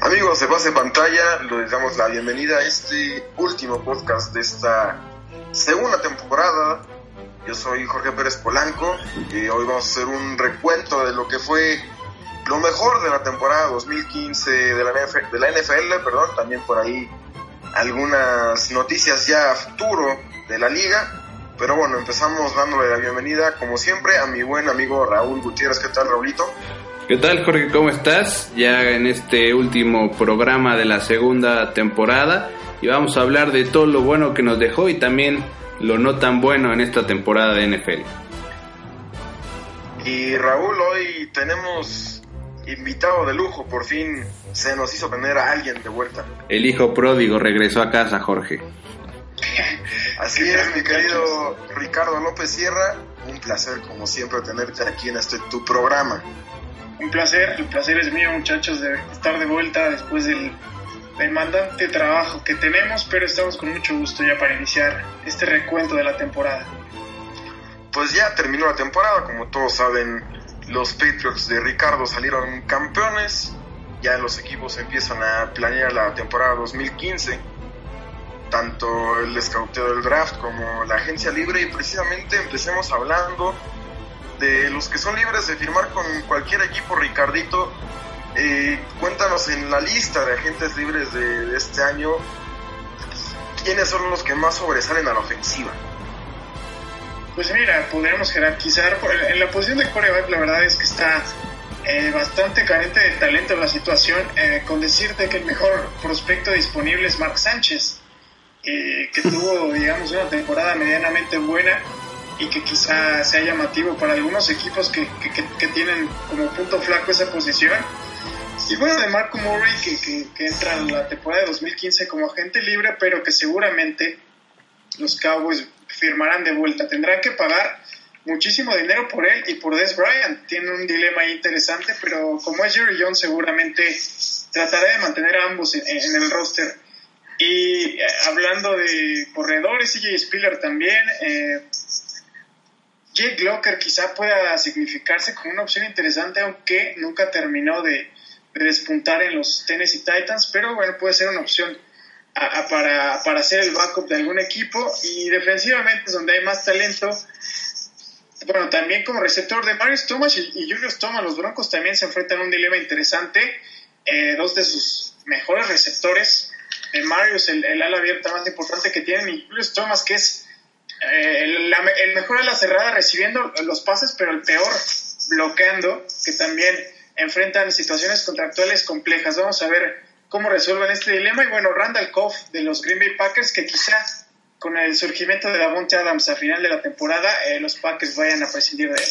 Amigos de Pase Pantalla, les damos la bienvenida a este último podcast de esta segunda temporada. Yo soy Jorge Pérez Polanco y hoy vamos a hacer un recuento de lo que fue lo mejor de la temporada 2015 de la, NFL, de la NFL, perdón, también por ahí algunas noticias ya a futuro de la liga. Pero bueno, empezamos dándole la bienvenida, como siempre, a mi buen amigo Raúl Gutiérrez. ¿Qué tal, Raulito? ¿Qué tal, Jorge? ¿Cómo estás? Ya en este último programa de la segunda temporada y vamos a hablar de todo lo bueno que nos dejó y también lo no tan bueno en esta temporada de NFL. Y Raúl, hoy tenemos invitado de lujo, por fin se nos hizo tener a alguien de vuelta. El hijo pródigo regresó a casa, Jorge. Así es, mi querido Ricardo López Sierra, un placer como siempre tenerte aquí en este tu programa. Un placer, el placer es mío muchachos de estar de vuelta después del demandante trabajo que tenemos, pero estamos con mucho gusto ya para iniciar este recuento de la temporada. Pues ya terminó la temporada, como todos saben, los Patriots de Ricardo salieron campeones, ya los equipos empiezan a planear la temporada 2015, tanto el escauteo del draft como la agencia libre y precisamente empecemos hablando de los que son libres de firmar con cualquier equipo, Ricardito. Eh, cuéntanos en la lista de agentes libres de, este año, ¿quiénes son los que más sobresalen a la ofensiva? Pues mira, podríamos jerarquizar. En la posición de coreback, la verdad es que está eh, bastante carente de talento la situación, eh, con decirte que el mejor prospecto disponible es Mark Sánchez, eh, que tuvo, digamos, una temporada medianamente buena y que quizá sea llamativo para algunos equipos que, que, que tienen como punto flaco esa posición. Y bueno, de Marco Murray, que, que entra en la temporada de 2015 como agente libre, pero que seguramente los Cowboys firmarán de vuelta. Tendrán que pagar muchísimo dinero por él y por Des Bryant. Tiene un dilema interesante, pero como es Jerry Jones, seguramente tratará de mantener a ambos en, en el roster. Y eh, hablando de corredores, CJ Spiller también. Eh, Jake Locker quizá pueda significarse como una opción interesante, aunque nunca terminó de, de despuntar en los Tennessee Titans, pero bueno, puede ser una opción a, para, para ser el backup de algún equipo. Y defensivamente es donde hay más talento. Bueno, también como receptor de Marius Thomas y, y Julius Thomas, los Broncos también se enfrentan a un dilema interesante. Eh, dos de sus mejores receptores, eh, Marius, el, el, ala abierta más importante que tienen, y Thomas, que es eh, el, la, el, mejor ala cerrada recibiendo los pases, pero el peor bloqueando, que también enfrentan situaciones contractuales complejas. Vamos a ver cómo resuelven este dilema. Y bueno, Randall Koff de los Green Bay Packers, que quizá con el surgimiento de Davonte Adams a final de la temporada, eh, los Packers vayan a prescindir de él.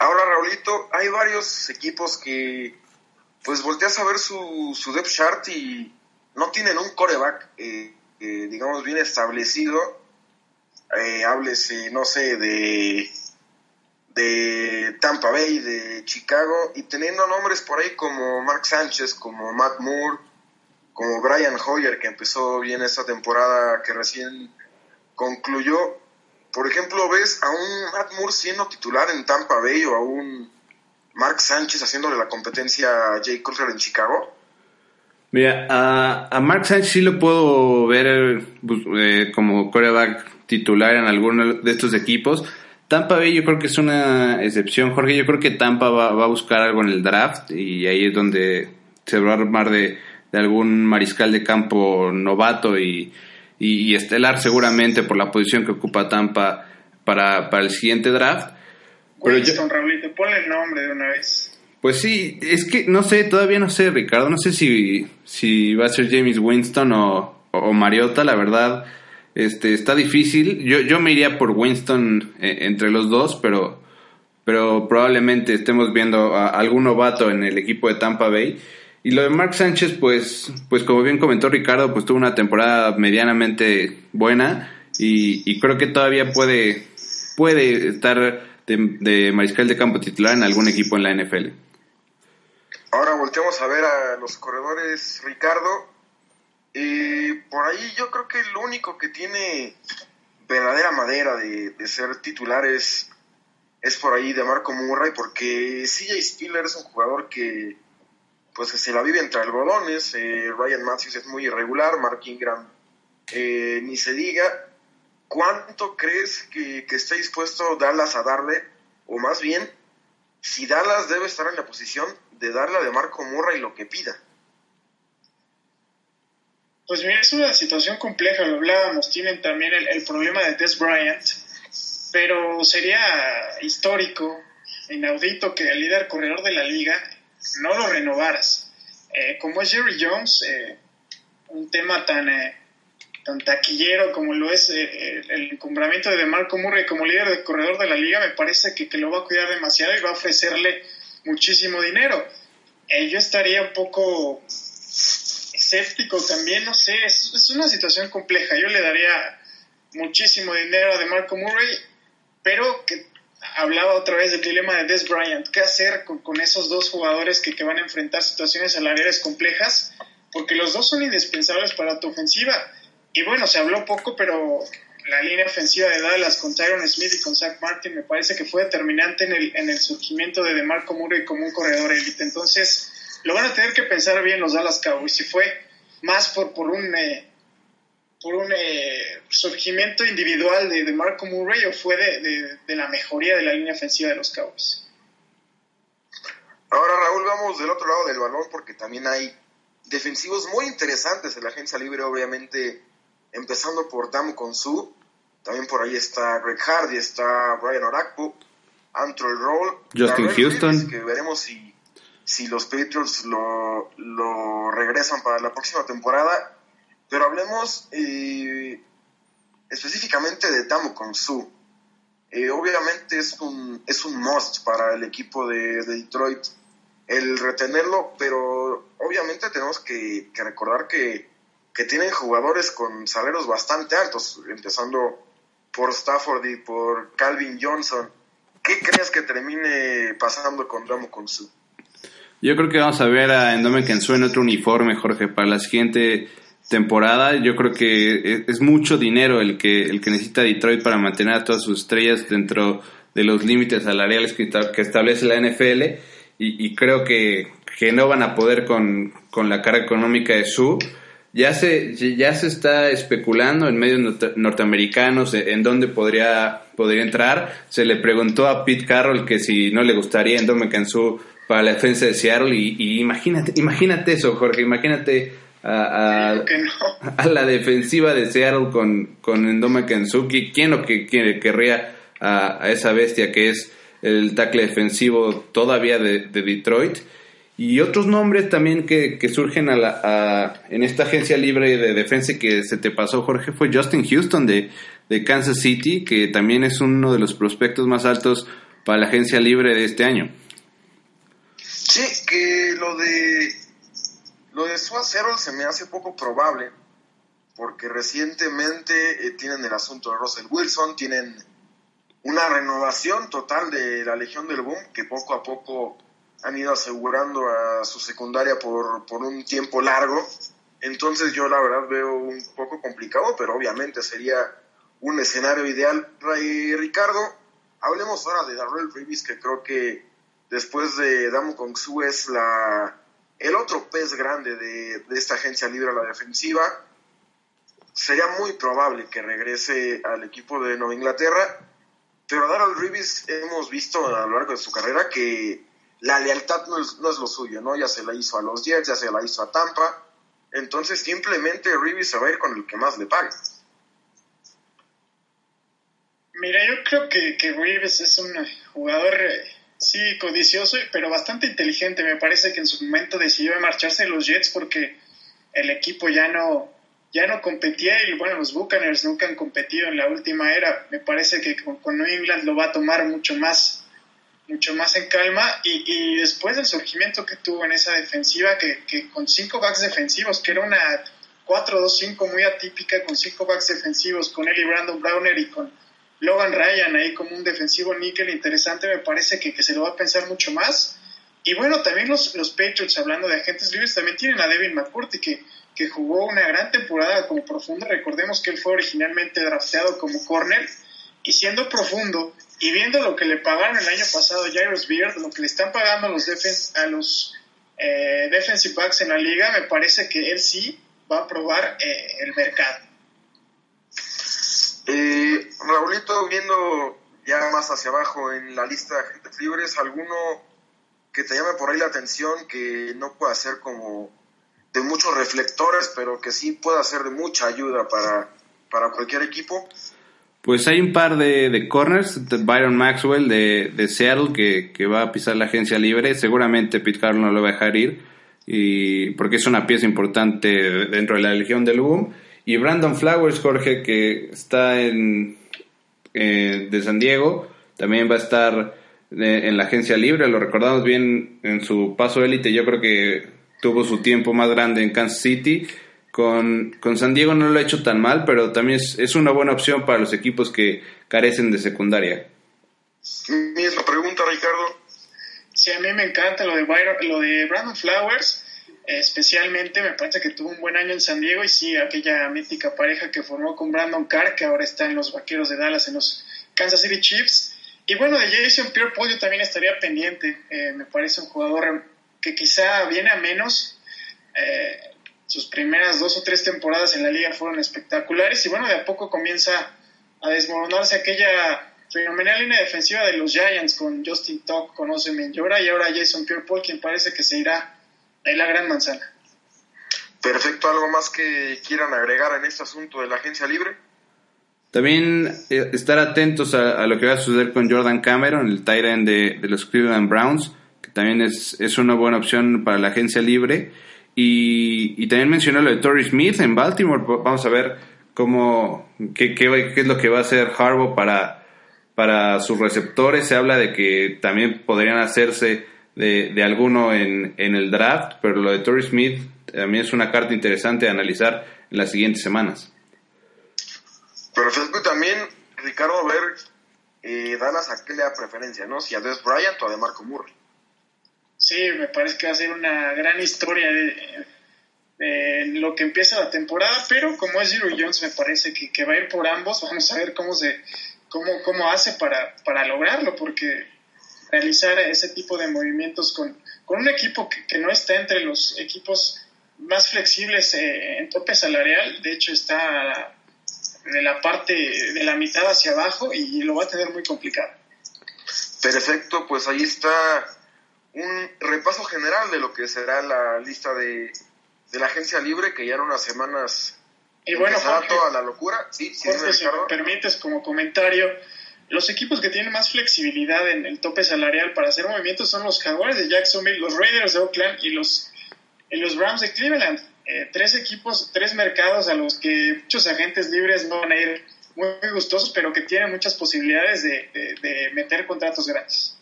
Ahora, Raulito, hay varios equipos que pues volteas a ver su, su depth chart y no tienen un coreback, eh, eh, digamos, bien establecido. Eh, háblese, no sé, de, de Tampa Bay, de Chicago, y teniendo nombres por ahí como Mark Sánchez, como Matt Moore, como Brian Hoyer, que empezó bien esta temporada que recién concluyó. Por ejemplo, ves a un Matt Moore siendo titular en Tampa Bay o a un Mark Sánchez haciéndole la competencia a Jay Cutler en Chicago. Mira, a, Mark Sánchez sí lo puedo ver pues, eh, como coreback titular en alguno de estos equipos. Tampa Bay yo creo que es una excepción, Jorge. Yo creo que Tampa va, a buscar algo en el draft y ahí es donde se va a armar de, algún mariscal de campo novato y, estelar seguramente por la posición que ocupa Tampa para el siguiente draft. Pero Winston, yo, Raulito, ponle el nombre de una vez. Pues sí, es que no sé, todavía no sé, Ricardo, no sé si, si va a ser James Winston o, o Mariota, la verdad, este, está difícil. Yo, yo me iría por Winston eh, entre los dos, pero, pero probablemente estemos viendo a algún novato en el equipo de Tampa Bay. Y lo de Mark Sánchez, pues, pues como bien comentó Ricardo, pues tuvo una temporada medianamente buena y, y creo que todavía puede, puede estar de, de, mariscal de campo titular en algún equipo en la NFL. Ahora volteamos a ver a los corredores, Ricardo. Y por ahí yo creo que lo único que tiene verdadera madera de, ser titular es, por ahí de Marco Murray, porque CJ Spiller es un jugador que pues se la vive entre algodones, eh, Ryan Matthews es muy irregular, Mark Ingram eh, ni se diga, ¿cuánto crees que, que está dispuesto Dallas a darle? O más bien, si Dallas debe estar en la posición de darle a Marco Murray lo que pida. Pues mira, es una situación compleja, lo hablábamos, tienen también el, problema de Des Bryant, pero sería histórico, inaudito que el líder corredor de la liga no lo renovaras. Eh, como es Jerry Jones, eh, un tema tan, eh, tan taquillero como lo es el encumbramiento de Marco Murray como líder de corredor de la liga, me parece que, que, lo va a cuidar demasiado y va a ofrecerle muchísimo dinero. yo estaría un poco escéptico también, no sé, es, una situación compleja. Yo le daría muchísimo dinero a de Marco Murray, pero que hablaba otra vez del dilema de Des Bryant. ¿Qué hacer con, esos dos jugadores que, que, van a enfrentar situaciones salariales complejas? Porque los dos son indispensables para tu ofensiva. Y bueno, se habló poco, pero la línea ofensiva de Dallas con Tyron Smith y con Zach Martin me parece que fue determinante en el, en el surgimiento de DeMarco Murray como un corredor élite. Entonces, lo van a tener que pensar bien los Dallas Cowboys. Si fue más por, por un, eh, por un eh, surgimiento individual de, Marco Murray o fue de, de, la mejoría de la línea ofensiva de los Cowboys. Ahora, Raúl, vamos del otro lado del balón porque también hay defensivos muy interesantes en la agencia libre, obviamente, empezando por Damo Konsu. También por ahí está Greg Hardy, está Brian Orakpo, Antrol Roll, Justin Houston. que veremos si si los Patriots lo, lo regresan para la próxima temporada. Pero hablemos eh, específicamente de Damo Konsu. Eh, obviamente es un, es un must para el equipo de, Detroit el retenerlo, pero obviamente tenemos que, recordar que, que, tienen jugadores con salarios bastante altos, empezando por Stafford y por Calvin Johnson. ¿Qué crees que termine pasando con Damo Konsu? Yo creo que vamos a ver a Endome Kensu en otro uniforme, Jorge, para la siguiente temporada. Yo creo que es mucho dinero el que, el que necesita Detroit para mantener a todas sus estrellas dentro de los límites salariales que, establece la NFL. Y, creo que, que, no van a poder con, con la cara económica de su. Ya se, ya se está especulando en medios norteamericanos en dónde podría, podría entrar. Se le preguntó a Pete Carroll que si no le gustaría Endome Kensu para la defensa de Seattle y, imagínate, imagínate eso, Jorge, imagínate a, a, la defensiva de Seattle con, con Endoma Kensuki, ¿quién lo que quiere, querría a, esa bestia que es el tackle defensivo todavía de, Detroit? Y otros nombres también que, que surgen a la, en esta agencia libre de defensa que se te pasó, Jorge, fue Justin Houston de, de Kansas City, que también es uno de los prospectos más altos para la agencia libre de este año. Sí, que lo de lo de Suazero se me hace poco probable, porque recientemente eh, tienen el asunto de Russell Wilson, tienen una renovación total de la Legión del Boom, que poco a poco han ido asegurando a su secundaria por, por un tiempo largo. Entonces yo la verdad veo un poco complicado, pero obviamente sería un escenario ideal. Ricardo, hablemos ahora de Darrell Reeves, que creo que después de Damo Kongsu es la, el otro pez grande de, esta agencia libre a la defensiva. Sería muy probable que regrese al equipo de Nueva Inglaterra, pero Darrell Reeves hemos visto a lo largo de su carrera que la lealtad no es, lo suyo, ¿no? Ya se la hizo a los Jets, ya se la hizo a Tampa, entonces simplemente Reeves se va a ir con el que más le pague. Mira, yo creo que, que Reeves es un jugador eh, Sí, codicioso, pero bastante inteligente. Me parece que en su momento decidió marcharse de los Jets porque el equipo ya no, ya no competía y bueno, los Buccaneers nunca han competido en la última era. Me parece que con, New England lo va a tomar mucho más, mucho más en calma y, y después del surgimiento que tuvo en esa defensiva, que, que con cinco backs defensivos, que era una 4-2-5 muy atípica, con cinco backs defensivos, con él y Brandon Browner y con Logan Ryan ahí como un defensivo níquel interesante, me parece que, se lo va a pensar mucho más. Y bueno, también los, los Patriots, hablando de agentes libres, también tienen a Devin McCourty, que que jugó una gran temporada como profundo. Recordemos que él fue originalmente drafteado como corner y siendo profundo y viendo lo que le pagaron el año pasado a Jairus Beard, lo que le están pagando a los, a los eh, defensive backs en la liga, me parece que él sí va a probar eh, el mercado. Eh, Raulito, viendo ya más hacia abajo en la lista de agentes libres, ¿alguno que te llame por ahí la atención que no pueda ser como de muchos reflectores, pero que sí pueda ser de mucha ayuda para, para cualquier equipo? Pues hay un par de, de corners, Byron Maxwell de, de Seattle que, va a pisar la agencia libre, seguramente Pete Carroll no lo va a dejar ir, y, porque es una pieza importante dentro de la legión del boom. Y Brandon Flowers, Jorge, que está en, eh, de San Diego, también va a estar eh, en la agencia libre, lo recordamos bien en su paso élite, yo creo que tuvo su tiempo más grande en Kansas City con, con San Diego no lo ha hecho tan mal, pero también es, una buena opción para los equipos que carecen de secundaria. Misma pregunta, Ricardo. Sí, a mí me encanta lo de, lo de Brandon Flowers, especialmente me parece que tuvo un buen año en San Diego y sí, aquella mítica pareja que formó con Brandon Carr, que ahora está en los Vaqueros de Dallas, en los Kansas City Chiefs. Y bueno, de Jason Pierre-Paul yo también estaría pendiente, eh, me parece un jugador que quizá viene a menos, eh, sus primeras dos o tres temporadas en la liga fueron espectaculares y bueno, de a poco comienza a desmoronarse aquella fenomenal línea defensiva de los Giants con Justin Tuck, con Osemin Llora y ahora Jason Pierre-Paul, quien parece que se irá en la gran manzana. Perfecto, ¿algo más que quieran agregar en este asunto de la agencia libre? También eh, estar atentos a, lo que va a suceder con Jordan Cameron, el tight end de, de los Cleveland Browns, que también es, es una buena opción para la agencia libre. Y, también mencionó lo de Torrey Smith en Baltimore. Vamos a ver cómo, qué, qué, es lo que va a hacer Harbaugh para, para sus receptores. Se habla de que también podrían hacerse de, de alguno en, en, el draft, pero lo de Torrey Smith también es una carta interesante a analizar en las siguientes semanas. Perfecto, y también Ricardo, a ver, eh, Dallas a qué le da preferencia, ¿no? Si a Des Bryant o a DeMarco Murray. Sí, me parece que va a ser una gran historia de, lo que empieza la temporada, pero como es Zero Jones, me parece que, va a ir por ambos. Vamos a ver cómo se cómo, cómo hace para, para lograrlo, porque realizar ese tipo de movimientos con, con un equipo que, no está entre los equipos más flexibles eh, en tope salarial, de hecho está de la parte de la mitad hacia abajo y lo va a tener muy complicado. Perfecto, pues ahí está un repaso general de lo que será la lista de, de la agencia libre, que ya en unas semanas y bueno, toda la locura. Sí, si me permites como comentario, los equipos que tienen más flexibilidad en el tope salarial para hacer movimientos son los Jaguars de Jacksonville, los Raiders de Oakland y los, y los Browns de Cleveland. Eh, tres equipos, tres mercados a los que muchos agentes libres no van a ir muy, gustosos, pero que tienen muchas posibilidades de, de meter contratos grandes.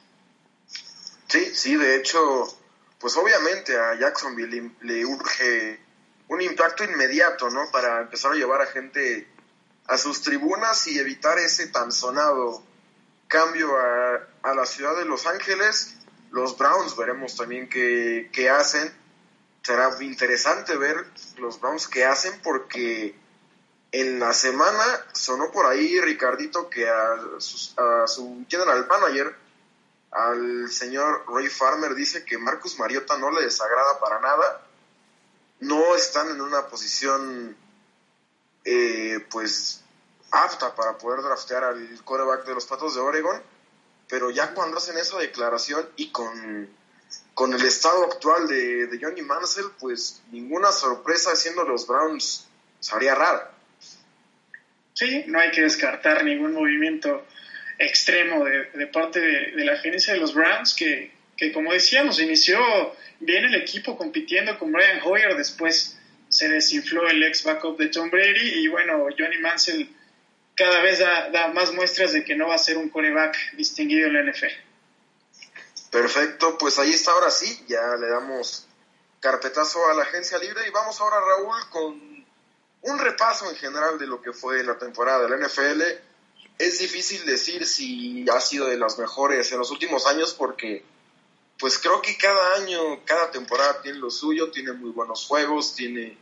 Sí, sí, de hecho, pues obviamente a Jacksonville le, urge un impacto inmediato, ¿no? Para empezar a llevar a gente a sus tribunas y evitar ese tan sonado cambio a, la ciudad de Los Ángeles. Los Browns veremos también qué, qué hacen. Será interesante ver los Browns qué hacen porque en la semana sonó por ahí Ricardito que a, a su general manager al señor Ray Farmer dice que Marcus Mariota no le desagrada para nada. No están en una posición eh, pues apta para poder draftear al coreback de los Patos de Oregon, pero ya cuando hacen esa declaración y con, con el estado actual de, de Johnny Mansell, pues ninguna sorpresa siendo los Browns sería rara. Sí, no hay que descartar ningún movimiento extremo de, parte de, la gerencia de los Browns, que, como decíamos, inició bien el equipo compitiendo con Brian Hoyer, después se desinfló el ex backup de Tom Brady y bueno, Johnny Mansell cada vez da, más muestras de que no va a ser un coreback distinguido en la NFL. Perfecto, pues ahí está ahora sí, ya le damos carpetazo a la agencia libre y vamos ahora Raúl con un repaso en general de lo que fue la temporada de la NFL es difícil decir si ha sido de las mejores en los últimos años porque pues creo que cada año, cada temporada tiene lo suyo, tiene muy buenos juegos, tiene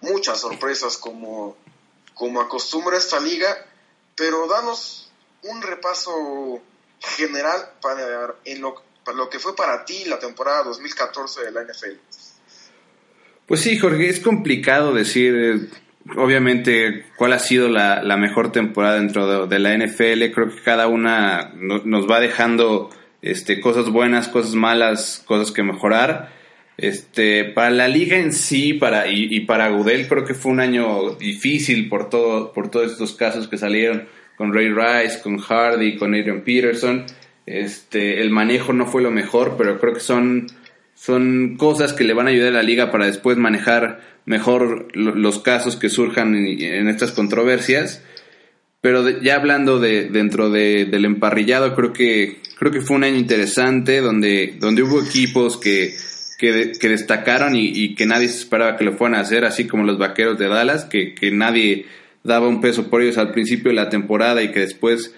muchas sorpresas como, como acostumbra esta liga, pero danos un repaso general para, en lo, para lo que fue para ti la temporada 2014 de la NFL. Pues sí, Jorge, es complicado decir, eh, obviamente, cuál ha sido la, mejor temporada dentro de, la NFL. Creo que cada una nos va dejando este, cosas buenas, cosas malas, cosas que mejorar. Este, para la liga en sí, para, y, para Gudel creo que fue un año difícil por todo, por todos estos casos que salieron con Ray Rice, con Hardy, con Adrian Peterson. Este, el manejo no fue lo mejor, pero creo que son son cosas que le van a ayudar a la liga para después manejar mejor los casos que surjan en, estas controversias. Pero ya hablando de dentro del emparrillado, creo que creo que fue un año interesante donde donde hubo equipos que que, destacaron y, que nadie se esperaba que lo fueran a hacer, así como los Vaqueros de Dallas, que, que nadie daba un peso por ellos al principio de la temporada y que después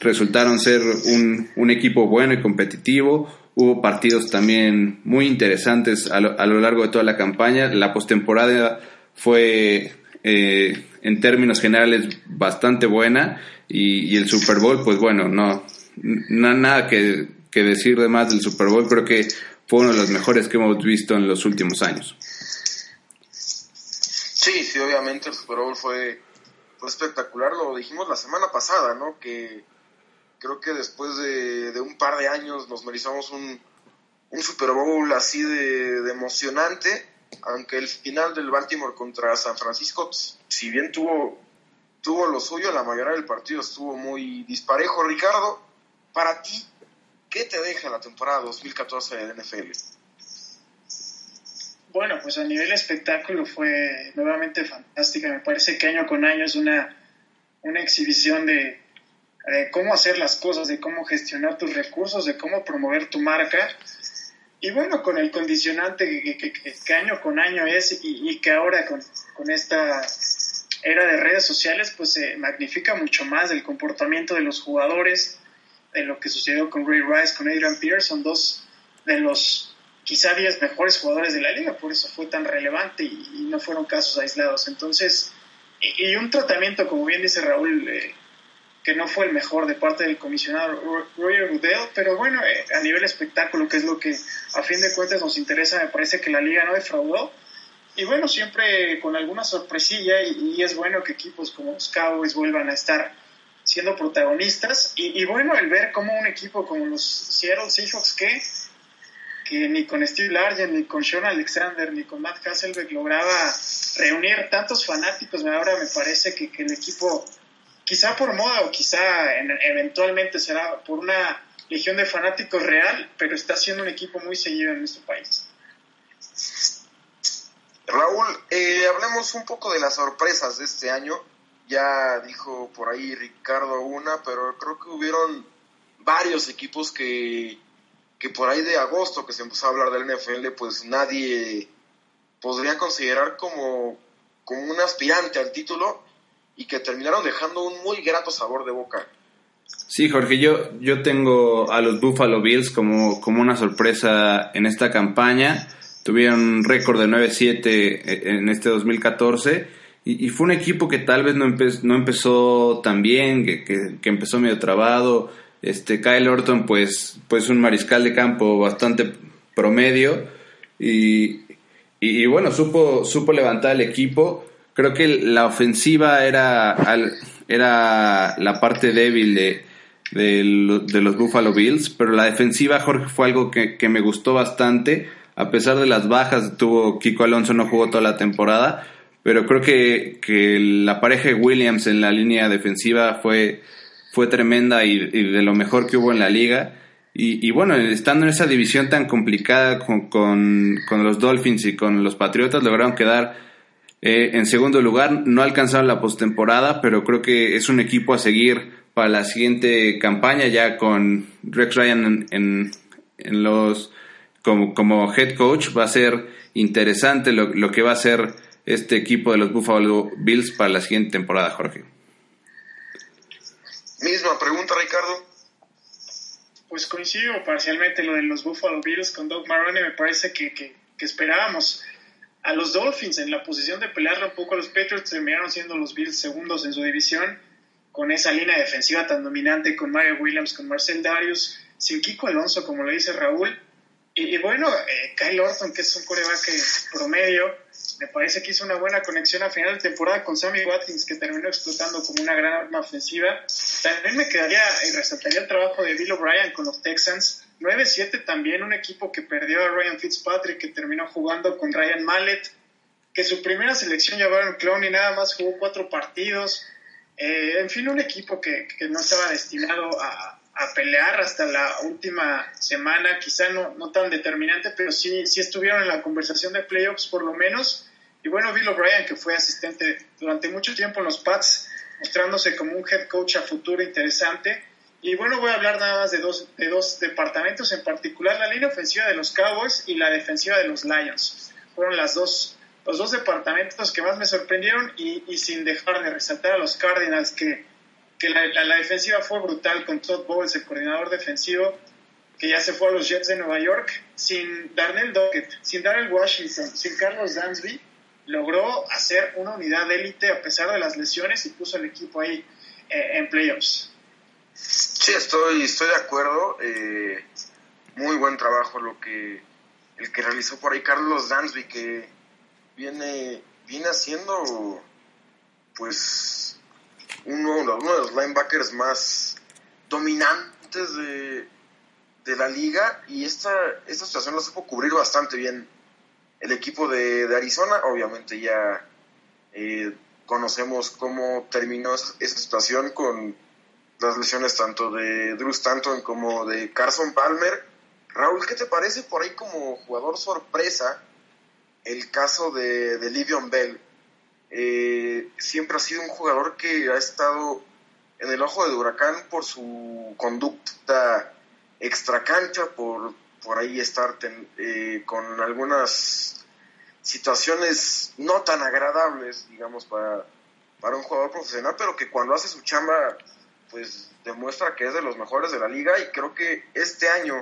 resultaron ser un, un equipo bueno y competitivo Hubo partidos también muy interesantes a lo, a lo largo de toda la campaña. La postemporada fue, eh, en términos generales, bastante buena. Y, el Super Bowl, pues bueno, no, nada que, decir de más del Super Bowl. Creo que fue uno de los mejores que hemos visto en los últimos años. Sí, sí, obviamente el Super Bowl fue, fue espectacular. Lo dijimos la semana pasada, ¿no? Que creo que después de, un par de años nos merizamos un, un Super Bowl así de, emocionante, aunque el final del Baltimore contra San Francisco, si bien tuvo, tuvo lo suyo, la mayoría del partido estuvo muy disparejo. Ricardo, para ti, ¿qué te deja la temporada 2014 de NFL? Bueno, pues a nivel espectáculo fue nuevamente fantástica. Me parece que año con año es una, una exhibición de, de cómo hacer las cosas, de cómo gestionar tus recursos, de cómo promover tu marca. Y bueno, con el condicionante que, año con año es y, que ahora con, con, esta era de redes sociales, pues se magnifica mucho más el comportamiento de los jugadores, de lo que sucedió con Ray Rice, con Adrian Pearson, dos de los quizá 10 mejores jugadores de la liga, por eso fue tan relevante y, no fueron casos aislados. Entonces, y, un tratamiento, como bien dice Raúl, eh, que no fue el mejor de parte del comisionado Roger Goodell, pero bueno, eh, a nivel espectáculo, que es lo que a fin de cuentas nos interesa, me parece que la liga no defraudó. Y bueno, siempre con alguna sorpresilla, y, es bueno que equipos como los Cowboys vuelvan a estar siendo protagonistas. Y, bueno, el ver cómo un equipo como los Seattle Seahawks, que, que ni con Steve Largent, ni con Sean Alexander, ni con Matt Hasselbeck lograba reunir tantos fanáticos, ahora me parece que, que el equipo quizá por moda o quizá eventualmente será por una legión de fanáticos real, pero está siendo un equipo muy seguido en nuestro país. Raúl, eh, hablemos un poco de las sorpresas de este año. Ya dijo por ahí Ricardo una, pero creo que hubieron varios equipos que, que por ahí de agosto que se empezó a hablar del NFL, pues nadie podría considerar como, como un aspirante al título y que terminaron dejando un muy grato sabor de boca. Sí, Jorge, yo, yo tengo a los Buffalo Bills como, como una sorpresa en esta campaña. Tuvieron un récord de 9-7 en este 2014 y, fue un equipo que tal vez no, no empezó tan bien, que, que, empezó medio trabado. Este, Kyle Orton, pues, pues un mariscal de campo bastante promedio y, y, y bueno, supo, supo levantar el equipo creo que la ofensiva era, era la parte débil de, de, los Buffalo Bills, pero la defensiva, Jorge, fue algo que, me gustó bastante. A pesar de las bajas, tuvo Kiko Alonso, no jugó toda la temporada, pero creo que, que la pareja de Williams en la línea defensiva fue, fue tremenda y, de lo mejor que hubo en la liga. Y, bueno, estando en esa división tan complicada con, con, con los Dolphins y con los Patriotas, lograron quedar eh, en segundo lugar, no alcanzaron la postemporada, pero creo que es un equipo a seguir para la siguiente campaña, ya con Rex Ryan en, en, los como, como, head coach. Va a ser interesante lo, lo que va a hacer este equipo de los Buffalo Bills para la siguiente temporada, Jorge. Misma pregunta, Ricardo. Pues coincido parcialmente lo de los Buffalo Bills con Doug Marrone. Me parece que, que, que esperábamos a los Dolphins en la posición de pelearle un poco a los Patriots, terminaron siendo los Bills segundos en su división, con esa línea defensiva tan dominante, con Mario Williams, con Marcel Darius, sin Kiko Alonso, como lo dice Raúl. Y, bueno, eh, Kyle Orton, que es un coreback promedio, me parece que hizo una buena conexión a final de temporada con Sammy Watkins, que terminó explotando como una gran arma ofensiva. También me quedaría y resaltaría el trabajo de Bill O'Brien con los Texans. 9-7 también, un equipo que perdió a Ryan Fitzpatrick, que terminó jugando con Ryan Mallet, que su primera selección llevaron clown y nada más jugó cuatro partidos. Eh, en fin, un equipo que, que no estaba destinado a, a, pelear hasta la última semana, quizá no, no tan determinante, pero sí, sí estuvieron en la conversación de playoffs por lo menos. Y bueno, Bill O'Brien, que fue asistente durante mucho tiempo en los Pats, mostrándose como un head coach a futuro interesante. Y bueno, voy a hablar nada más de dos, de dos departamentos, en particular la línea ofensiva de los Cowboys y la defensiva de los Lions. Fueron las dos, los dos departamentos que más me sorprendieron y, sin dejar de resaltar a los Cardinals, que, que la, la, defensiva fue brutal con Todd Bowles, el coordinador defensivo, que ya se fue a los Jets de Nueva York, sin Darnell Dockett, sin Darrell Washington, sin Carlos Dansby, logró hacer una unidad élite a pesar de las lesiones y puso el equipo ahí eh, en playoffs. Sí, estoy, estoy de acuerdo. Eh, muy buen trabajo lo que el que realizó por ahí Carlos Dansby, que viene, viene haciendo pues uno, uno de los linebackers más dominantes de, de la liga y esta, esta situación la supo cubrir bastante bien el equipo de, Arizona. Obviamente ya eh, conocemos cómo terminó esa, situación con las lesiones tanto de Drew Stanton como de Carson Palmer. Raúl, ¿qué te parece por ahí como jugador sorpresa el caso de, de Livion Bell? Eh, siempre ha sido un jugador que ha estado en el ojo de huracán por su conducta extracancha, por por ahí estar eh, con algunas situaciones no tan agradables, digamos, para, para un jugador profesional, pero que cuando hace su chamba, pues demuestra que es de los mejores de la liga y creo que este año,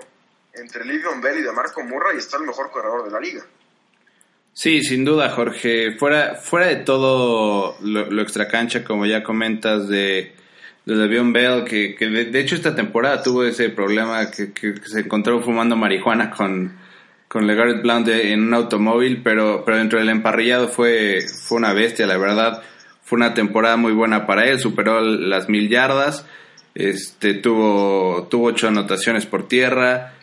entre Livion Bell y de Marco Murray, está el mejor corredor de la liga. Sí, sin duda, Jorge. Fuera, fuera de todo lo, lo extracancha, como ya comentas, de, de Le'Veon Bell, que, que de, hecho esta temporada tuvo ese problema que, que, se encontró fumando marihuana con, con LeGarrette Blount en un automóvil, pero, pero dentro del emparrillado fue, fue una bestia, la verdad. Fue una temporada muy buena para él, superó las mil yardas, este, tuvo, tuvo ocho anotaciones por tierra,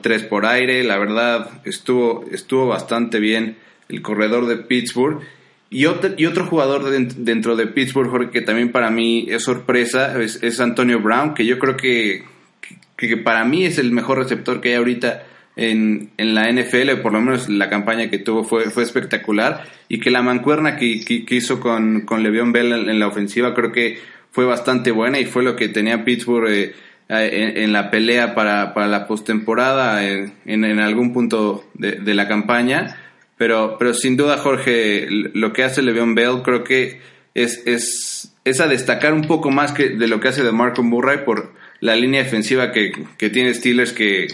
tres por aire, la verdad estuvo, estuvo bastante bien el corredor de Pittsburgh y otro, y otro jugador dentro de Pittsburgh, Jorge, que también para mí es sorpresa, es, Antonio Brown, que yo creo que, que, para mí es el mejor receptor que hay ahorita en, en, la NFL, por lo menos la campaña que tuvo fue, fue espectacular, y que la mancuerna que, que, hizo con, con Le'Veon Bell en, la ofensiva creo que fue bastante buena y fue lo que tenía Pittsburgh eh, en, la pelea para, para la postemporada en, en, algún punto de la campaña pero, pero sin duda, Jorge, lo que hace Le'Veon Bell creo que es, es, es a destacar un poco más que de lo que hace de Marco Murray por la línea defensiva que, que tiene Steelers, que,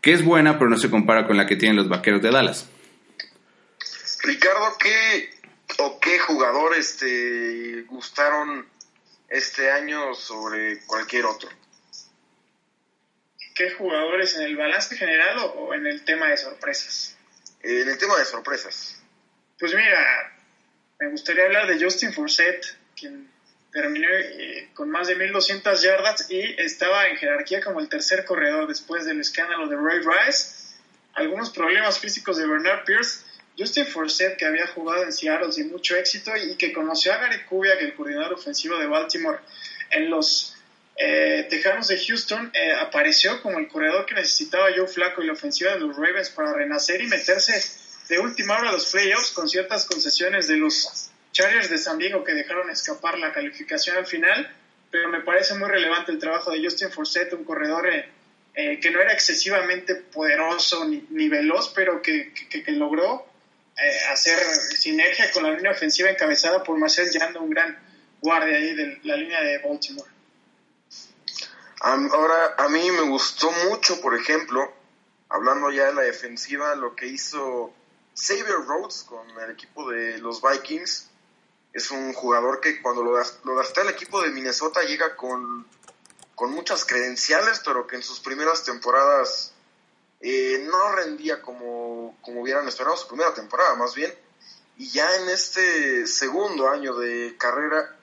que es buena, pero no se compara con la que tienen los vaqueros de Dallas. Ricardo, ¿qué o qué jugadores te gustaron este año sobre cualquier otro? ¿Qué jugadores en el balance general o en el tema de sorpresas? En el tema de sorpresas. Pues mira, me gustaría hablar de Justin Forsett, quien terminó eh, con más de 1200 yardas y estaba en jerarquía como el tercer corredor después del escándalo de Ray Rice. Algunos problemas físicos de Bernard Pierce. Justin Forsett, que había jugado en Seattle sin mucho éxito y que conoció a Gary Kubiak, el coordinador ofensivo de Baltimore, en los eh, Tejanos de Houston eh, apareció como el corredor que necesitaba Joe Flaco y la ofensiva de los Ravens para renacer y meterse de última hora a los playoffs con ciertas concesiones de los Chargers de San Diego que dejaron escapar la calificación al final, pero me parece muy relevante el trabajo de Justin Forsett, un corredor eh, eh, que no era excesivamente poderoso ni, veloz, pero que, logró hacer sinergia con la línea ofensiva encabezada por Marcel Yando, un gran guardia ahí de la línea de Baltimore. Ahora, a mí me gustó mucho, por ejemplo, hablando ya de la defensiva, lo que hizo Xavier Rhodes con el equipo de los Vikings es un jugador que cuando lo, gasté el equipo de Minnesota llega con, con muchas credenciales, pero que en sus primeras temporadas eh, no rendía como, como hubieran esperado su primera temporada, más bien. Y ya en este segundo año de carrera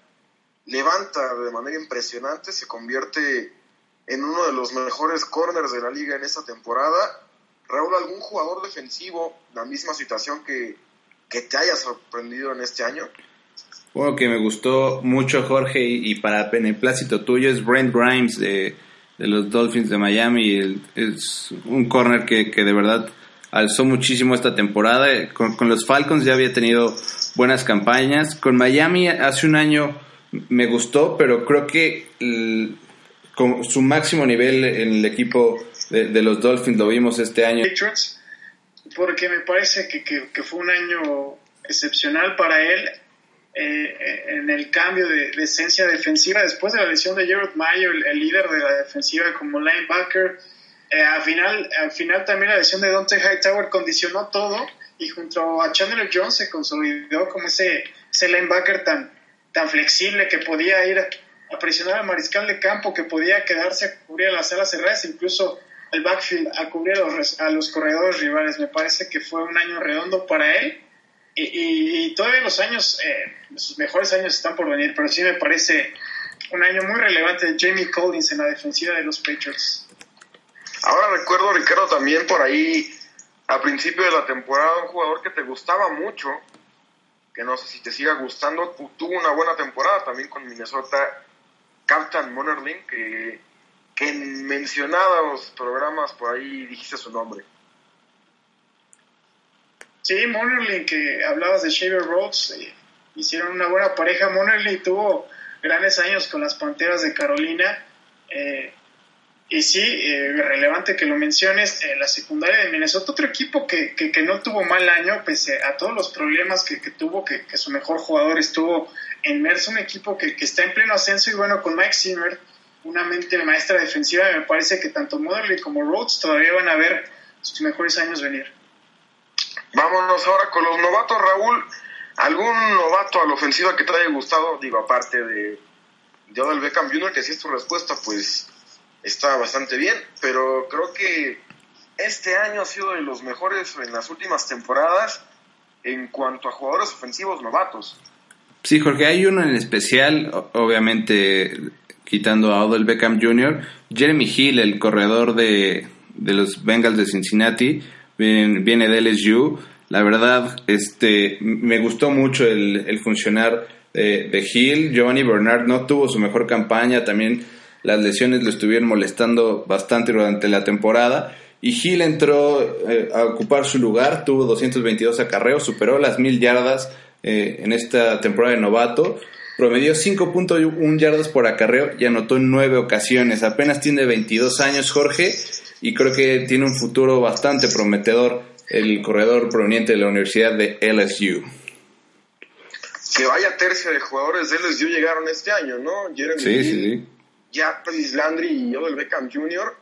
levanta de manera impresionante, se convierte en uno de los mejores corners de la liga en esta temporada. Raúl, ¿algún jugador defensivo, la misma situación que, que te haya sorprendido en este año? Bueno, que me gustó mucho Jorge y, para beneplácito tuyo es Brent Grimes de, los Dolphins de Miami. es un corner que, de verdad alzó muchísimo esta temporada. Con, con, los Falcons ya había tenido buenas campañas. Con Miami hace un año me gustó, pero creo que con su máximo nivel en el equipo de, los Dolphins lo vimos este año. Porque me parece que, que, fue un año excepcional para él eh, en el cambio de, esencia defensiva después de la lesión de Jared Mayo, el, líder de la defensiva como linebacker. Eh, al, final, al final también la lesión de Dante Hightower condicionó todo y junto a Chandler Jones se consolidó como ese, ese linebacker tan, tan flexible que podía ir a presionar al mariscal de campo, que podía quedarse a cubrir las alas cerradas, incluso el backfield a cubrir a los, a los corredores rivales. Me parece que fue un año redondo para él. Y, y, todavía los años, eh, sus mejores años están por venir, pero sí me parece un año muy relevante de Jamie Collins en la defensiva de los Patriots. Ahora recuerdo, Ricardo, también por ahí, a principio de la temporada, un jugador que te gustaba mucho, que no sé si te siga gustando, tuvo una buena temporada también con Minnesota, Captain Monerling, que, que en mencionados programas por ahí dijiste su nombre. Sí, Monerling, que hablabas de Shaver Rhodes, eh, hicieron una buena pareja. Monerling tuvo grandes años con las Panteras de Carolina. Eh, y sí, eh, relevante que lo menciones, la secundaria de Minnesota, otro equipo que, que, no tuvo mal año, pese a todos los problemas que, tuvo, que, su mejor jugador estuvo inmerso, un equipo que, está en pleno ascenso y bueno, con Mike Zimmer, una mente maestra defensiva, me parece que tanto Moderly como Rhodes todavía van a ver sus mejores años venir. Vámonos ahora con los novatos, Raúl. ¿Algún novato a la ofensiva que te haya gustado? Digo, aparte de, de Odell Beckham Jr., que si es tu respuesta, pues está bastante bien, pero creo que este año ha sido de los mejores en las últimas temporadas en cuanto a jugadores ofensivos novatos. Sí, Jorge, hay uno en especial, obviamente quitando a Odell Beckham Jr., Jeremy Hill, el corredor de, de los Bengals de Cincinnati, viene, viene de LSU. La verdad, este, me gustó mucho el, el funcionar de, de Hill. Giovanni Bernard no tuvo su mejor campaña, también las lesiones lo estuvieron molestando bastante durante la temporada. Y Hill entró eh, a ocupar su lugar, tuvo 222 acarreos, superó las mil yardas eh, en esta temporada de novato. Promedió 5.1 yardas por acarreo y anotó en nueve ocasiones. Apenas tiene 22 años Jorge y creo que tiene un futuro bastante prometedor el corredor proveniente de la Universidad de LSU. Que vaya tercia de jugadores de LSU llegaron este año, ¿no? Jeremy sí, sí, sí. Jarvis Landry y Odell Beckham Jr.,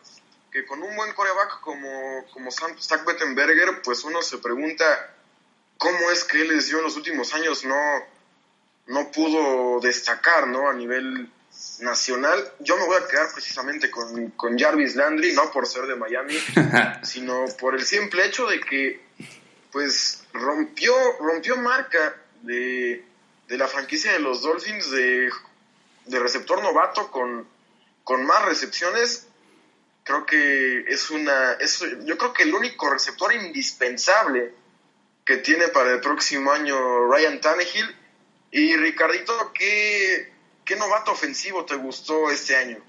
que con un buen coreback como, como Zach Bettenberger, pues uno se pregunta cómo es que LSU en los últimos años no, no pudo destacar, ¿no? A nivel nacional. Yo me voy a quedar precisamente con, con Jarvis Landry, no por ser de Miami, sino por el simple hecho de que, pues, rompió, rompió marca de, de la franquicia de los Dolphins de, de receptor novato con con más recepciones, creo que es una, es, yo creo que el único receptor indispensable que tiene para el próximo año Ryan Tannehill. Y Ricardito, ¿qué, qué novato ofensivo te gustó este año?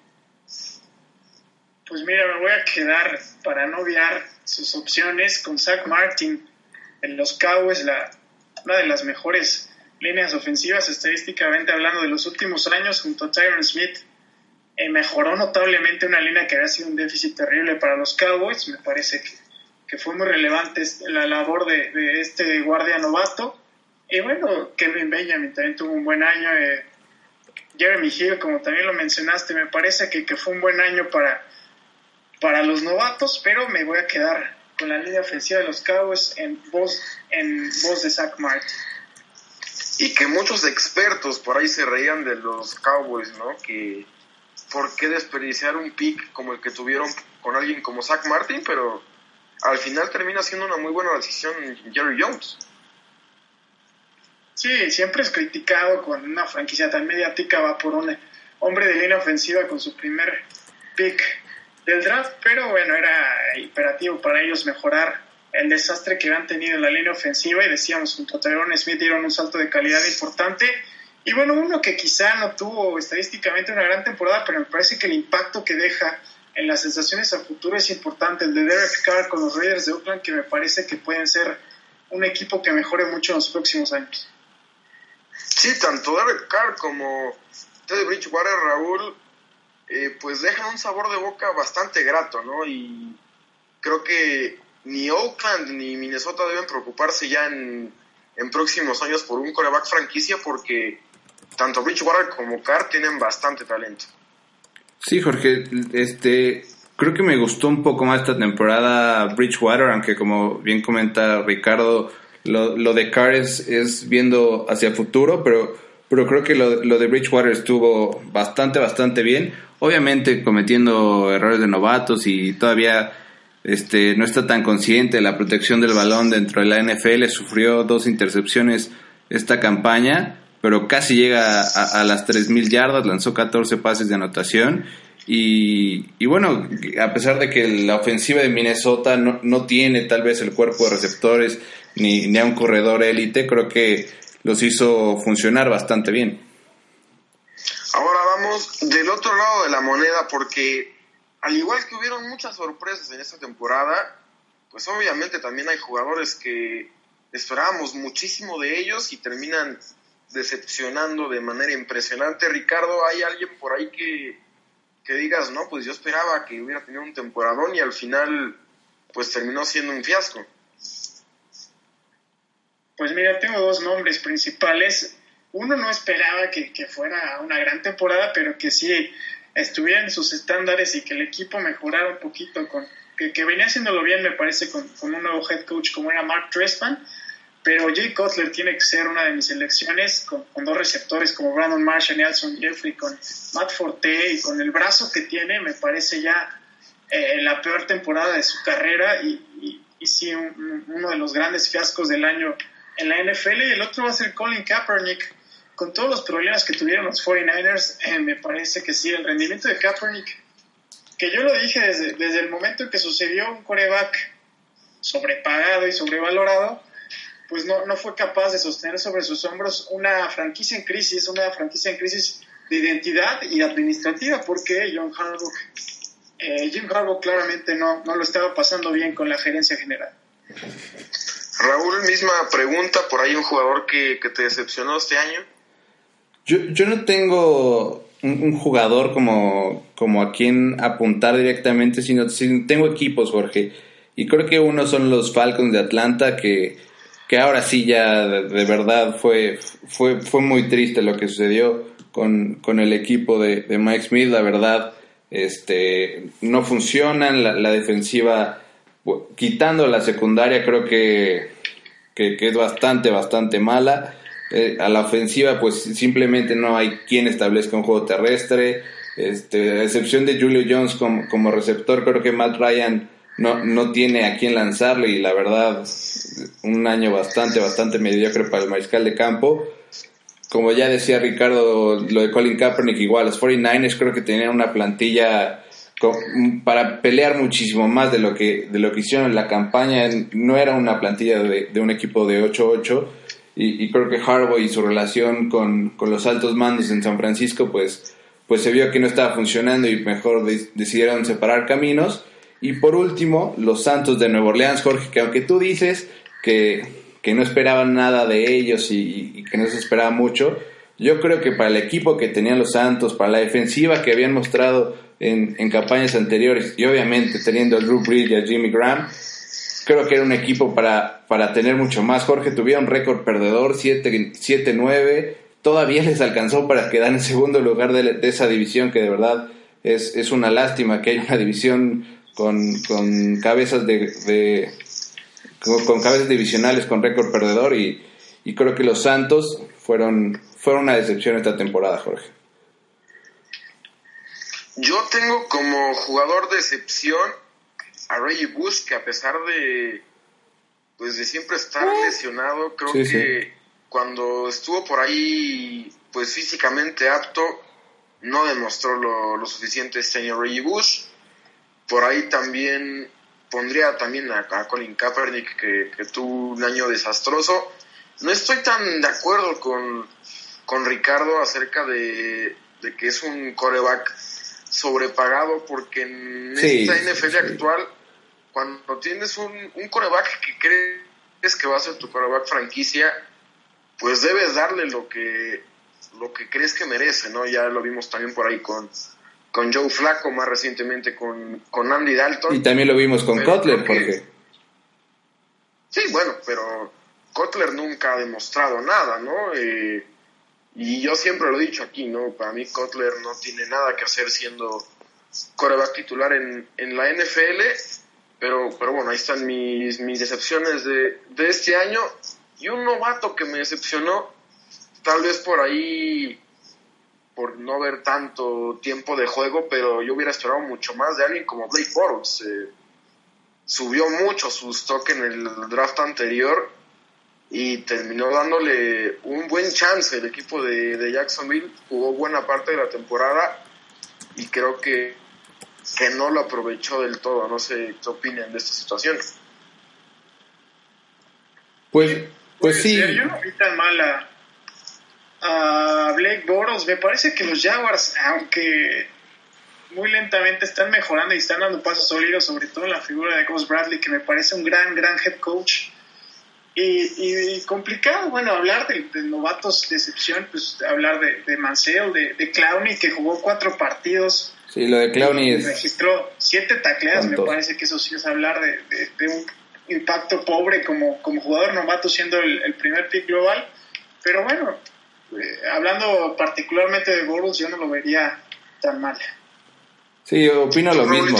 Pues mira, me voy a quedar para no obviar sus opciones con Zach Martin en los Cowboys, la, una de las mejores líneas ofensivas estadísticamente hablando de los últimos años junto a Tyron Smith eh, mejoró notablemente una línea que había sido un déficit terrible para los Cowboys. Me parece que, que fue muy relevante la labor de, de, este guardia novato. Y bueno, Kevin Benjamin también tuvo un buen año. Eh, Jeremy Hill, como también lo mencionaste, me parece que, que, fue un buen año para, para los novatos, pero me voy a quedar con la línea ofensiva de los Cowboys en voz, en voz de Zach Martin. Y que muchos expertos por ahí se reían de los Cowboys, ¿no? Que por qué desperdiciar un pick como el que tuvieron con alguien como Zach Martin, pero al final termina siendo una muy buena decisión Jerry Jones. Sí, siempre es criticado cuando una franquicia tan mediática va por un hombre de línea ofensiva con su primer pick del draft, pero bueno, era imperativo para ellos mejorar el desastre que han tenido en la línea ofensiva y decíamos, junto a Tyrone Smith dieron un salto de calidad importante. Y bueno, uno que quizá no tuvo estadísticamente una gran temporada, pero me parece que el impacto que deja en las sensaciones a futuro es importante, el de Derek Carr con los Raiders de Oakland, que me parece que pueden ser un equipo que mejore mucho en los próximos años. Sí, tanto Derek Carr como Teddy Bridgewater, Raúl, eh, pues dejan un sabor de boca bastante grato, ¿no? Y creo que ni Oakland ni Minnesota deben preocuparse ya en, en próximos años por un coreback franquicia porque tanto Bridgewater como Carr tienen bastante talento. Sí, Jorge, este, creo que me gustó un poco más esta temporada Bridgewater, aunque como bien comenta Ricardo, lo, lo de Carr es, es, viendo hacia el futuro, pero, pero creo que lo, lo de Bridgewater estuvo bastante, bastante bien obviamente cometiendo errores de novatos y todavía este, no está tan consciente de la protección del balón dentro de la NFL. Sufrió dos intercepciones esta campaña, pero casi llega a, las 3.000 yardas, lanzó 14 pases de anotación. Y, y, bueno, a pesar de que la ofensiva de Minnesota no, no tiene tal vez el cuerpo de receptores ni, ni a un corredor élite, creo que los hizo funcionar bastante bien. Ahora vamos del otro lado de la moneda porque al igual que hubieron muchas sorpresas en esta temporada, pues obviamente también hay jugadores que esperábamos muchísimo de ellos y terminan decepcionando de manera impresionante. Ricardo, ¿hay alguien por ahí que, que digas, no, pues yo esperaba que hubiera tenido un temporadón y al final pues terminó siendo un fiasco? Pues mira, tengo dos nombres principales uno no esperaba que, fuera una gran temporada, pero que sí estuviera en sus estándares y que el equipo mejorara un poquito, con, que, venía haciéndolo bien, me parece, con, un nuevo head coach como era Mark Trestman. Pero Jay Cutler tiene que ser una de mis elecciones con, dos receptores como Brandon Marshall, Nelson Jeffrey, con Matt Forte y con el brazo que tiene, me parece ya eh, la peor temporada de su carrera y, y, sí uno de los grandes fiascos del año en la NFL. Y el otro va a ser Colin Kaepernick, con todos los problemas que tuvieron los 49ers, eh, me parece que sí, el rendimiento de Kaepernick, que yo lo dije desde, desde el momento en que sucedió un coreback sobrepagado y sobrevalorado, pues no, no fue capaz de sostener sobre sus hombros una franquicia en crisis, una franquicia en crisis de identidad y administrativa, porque John Harbaugh, eh, Jim Harbaugh claramente no, no lo estaba pasando bien con la gerencia general. Raúl, misma pregunta, por ahí un jugador que, que te decepcionó este año. Yo, yo no tengo un, jugador como, como a quien apuntar directamente, sino, tengo equipos, Jorge. Y creo que uno son los Falcons de Atlanta, que, que ahora sí ya de, verdad fue, fue, fue muy triste lo que sucedió con, con el equipo de, de, Mike Smith. La verdad, este, no funcionan. La, la defensiva, quitando la secundaria, creo que, que, es bastante, bastante mala. Eh, a la ofensiva pues simplemente no hay quien establezca un juego terrestre. Este, a excepción de Julio Jones como, como receptor, creo que Matt Ryan no, no tiene a quien lanzarle y la verdad un año bastante, bastante mediocre para el mariscal de campo. Como ya decía Ricardo, lo de Colin Kaepernick igual, los 49ers creo que tenían una plantilla para pelear muchísimo más de lo que de lo que hicieron en la campaña no era una plantilla de, un equipo de 8-8 y, creo que Harbaugh y su relación con, los altos mandos en San Francisco, pues, pues se vio que no estaba funcionando y mejor decidieron separar caminos. Y por último, los Santos de Nueva Orleans, Jorge, que aunque tú dices que, no esperaban nada de ellos y, que no se esperaba mucho, yo creo que para el equipo que tenían los Santos, para la defensiva que habían mostrado en, en campañas anteriores y obviamente teniendo a Drew Brees y a Jimmy Graham, creo que era un equipo para, para tener mucho más. Jorge tuvieron récord perdedor, 7-9. Todavía les alcanzó para quedar en segundo lugar de, esa división, que de verdad es, es, una lástima que haya una división con, con cabezas de, con, cabezas divisionales con récord perdedor y, y creo que los Santos fueron, fueron una decepción esta temporada, Jorge. Yo tengo como jugador de excepción a Reggie Bush, que a pesar de pues de siempre estar ah. lesionado, creo que cuando estuvo por ahí pues físicamente apto, no demostró lo, suficiente este año Reggie Bush. Por ahí también pondría también a, Colin Kaepernick, que, que, tuvo un año desastroso. No estoy tan de acuerdo con, con Ricardo acerca de, de que es un coreback sobrepagado, porque en esta NFL actual, cuando tienes un, un coreback que crees que va a ser tu coreback franquicia, pues debes darle lo que, lo que crees que merece, ¿no? Ya lo vimos también por ahí con, con Joe Flacco, más recientemente con, con Andy Dalton. Y también lo vimos con Kotler, porque... Sí, bueno, pero Kotler nunca ha demostrado nada, ¿no? Eh, y yo siempre lo he dicho aquí, ¿no? Para mí Kotler no tiene nada que hacer siendo coreback titular en, en la NFL, pero, pero bueno, ahí están mis, mis decepciones de, de este año. Y un novato que me decepcionó, tal vez por ahí, por no ver tanto tiempo de juego, pero yo hubiera esperado mucho más de alguien como Blake Bortles. Eh, subió mucho su stock en el draft anterior y terminó dándole un buen chance el equipo de, Jacksonville. Jugó buena parte de la temporada y creo que, que no lo aprovechó del todo. No sé qué opinan de esta situación. Pues, pues sí. Yo no vi tan mal a, Blake Boros. Me parece que los Jaguars, aunque muy lentamente están mejorando y están dando pasos sólidos, sobre todo en la figura de Gus Bradley, que me parece un gran, gran head coach y, complicado, bueno, hablar de, novatos de excepción, pues hablar de, de Mansell, de, de Clowney, que jugó cuatro partidos. Sí, lo de Clowney es... Registró siete tacleadas, me parece que eso sí es hablar de, un impacto pobre como, como jugador novato siendo el, primer pick global. Pero bueno, eh, hablando particularmente de Bortles, yo no lo vería tan mal. Sí, opino lo mismo.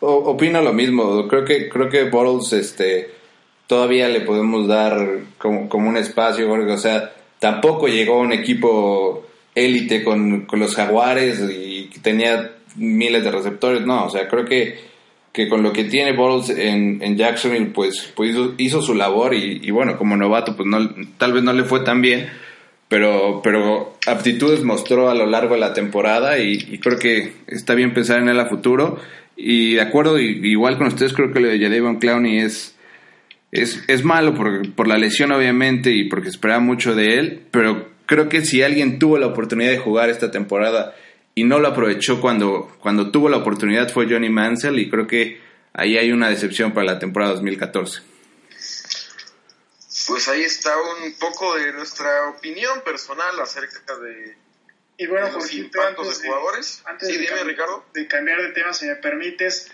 opino lo mismo. Creo que creo que Bortles este todavía le podemos dar como, como un espacio. O sea, tampoco llegó un equipo élite con, los jaguares y tenía miles de receptores. No, o sea, creo que, que con lo que tiene Bottles en, en Jacksonville, pues, pues hizo, su labor y, bueno, como novato, pues no, tal vez no le fue tan bien. Pero, pero aptitudes mostró a lo largo de la temporada y, creo que está bien pensar en él a futuro. Y de acuerdo, igual con ustedes, creo que lo de Jadavion Clowney es, es, es malo por, por la lesión obviamente y porque esperaba mucho de él, pero creo que si alguien tuvo la oportunidad de jugar esta temporada y no lo aprovechó cuando, cuando tuvo la oportunidad fue Johnny Mansell y creo que ahí hay una decepción para la temporada 2014. Pues ahí está un poco de nuestra opinión personal acerca de, y bueno, de los impactos de jugadores. Antes de, Ricardo. de cambiar de tema, si me permites,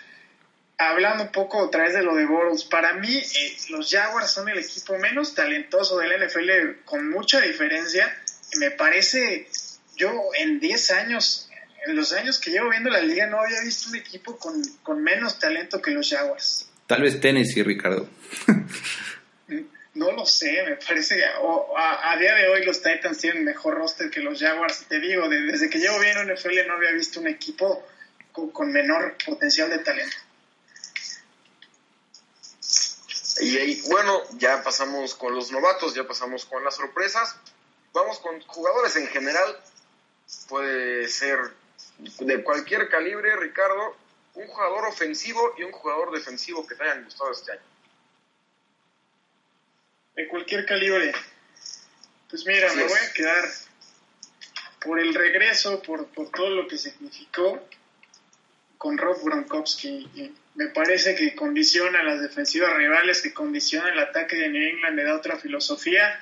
hablando un poco otra vez de lo de Bortles, para mí eh, los Jaguars son el equipo menos talentoso del NFL con mucha diferencia. Me parece, yo en 10 años, en los años que llevo viendo la liga, no había visto un equipo con, con menos talento que los Jaguars. Tal vez Tennessee, Ricardo. no lo sé, me parece, a, a, día de hoy los Titans tienen mejor roster que los Jaguars. Te digo, desde que llevo viendo NFL no había visto un equipo con menor potencial de talento. Y bueno, ya pasamos con los novatos, ya pasamos con las sorpresas. Vamos con jugadores en general. Puede ser de cualquier calibre, Ricardo. Un jugador ofensivo y un jugador defensivo que te hayan gustado este año. De cualquier calibre. Pues mira, me voy a quedar por el regreso, por, por todo lo que significó con Rob Gronkowski me parece que condiciona las defensivas rivales, que condiciona el ataque de New England, le da otra filosofía.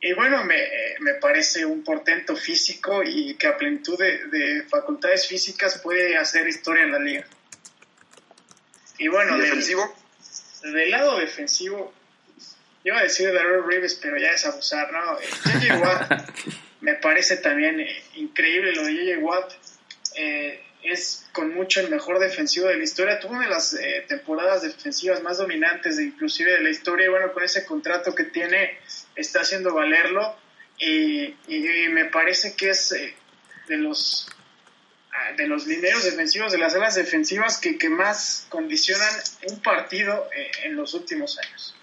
Y bueno, me, me parece un portento físico y que a plenitud de, facultades físicas puede hacer historia en la liga. Y bueno, defensivo? Del, lado defensivo, iba a decir Darrell Reeves, pero ya es abusar, ¿no? JJ Watt me parece también eh, increíble lo de JJ Watt. Eh, es con mucho el mejor defensivo de la historia. Tuvo una de las eh, temporadas defensivas más dominantes, de, inclusive de la historia. Y bueno, con ese contrato que tiene, está haciendo valerlo. Y, me parece que es eh, de los ah, de los lineros defensivos, de las alas defensivas que, que más condicionan un partido eh, en los últimos años.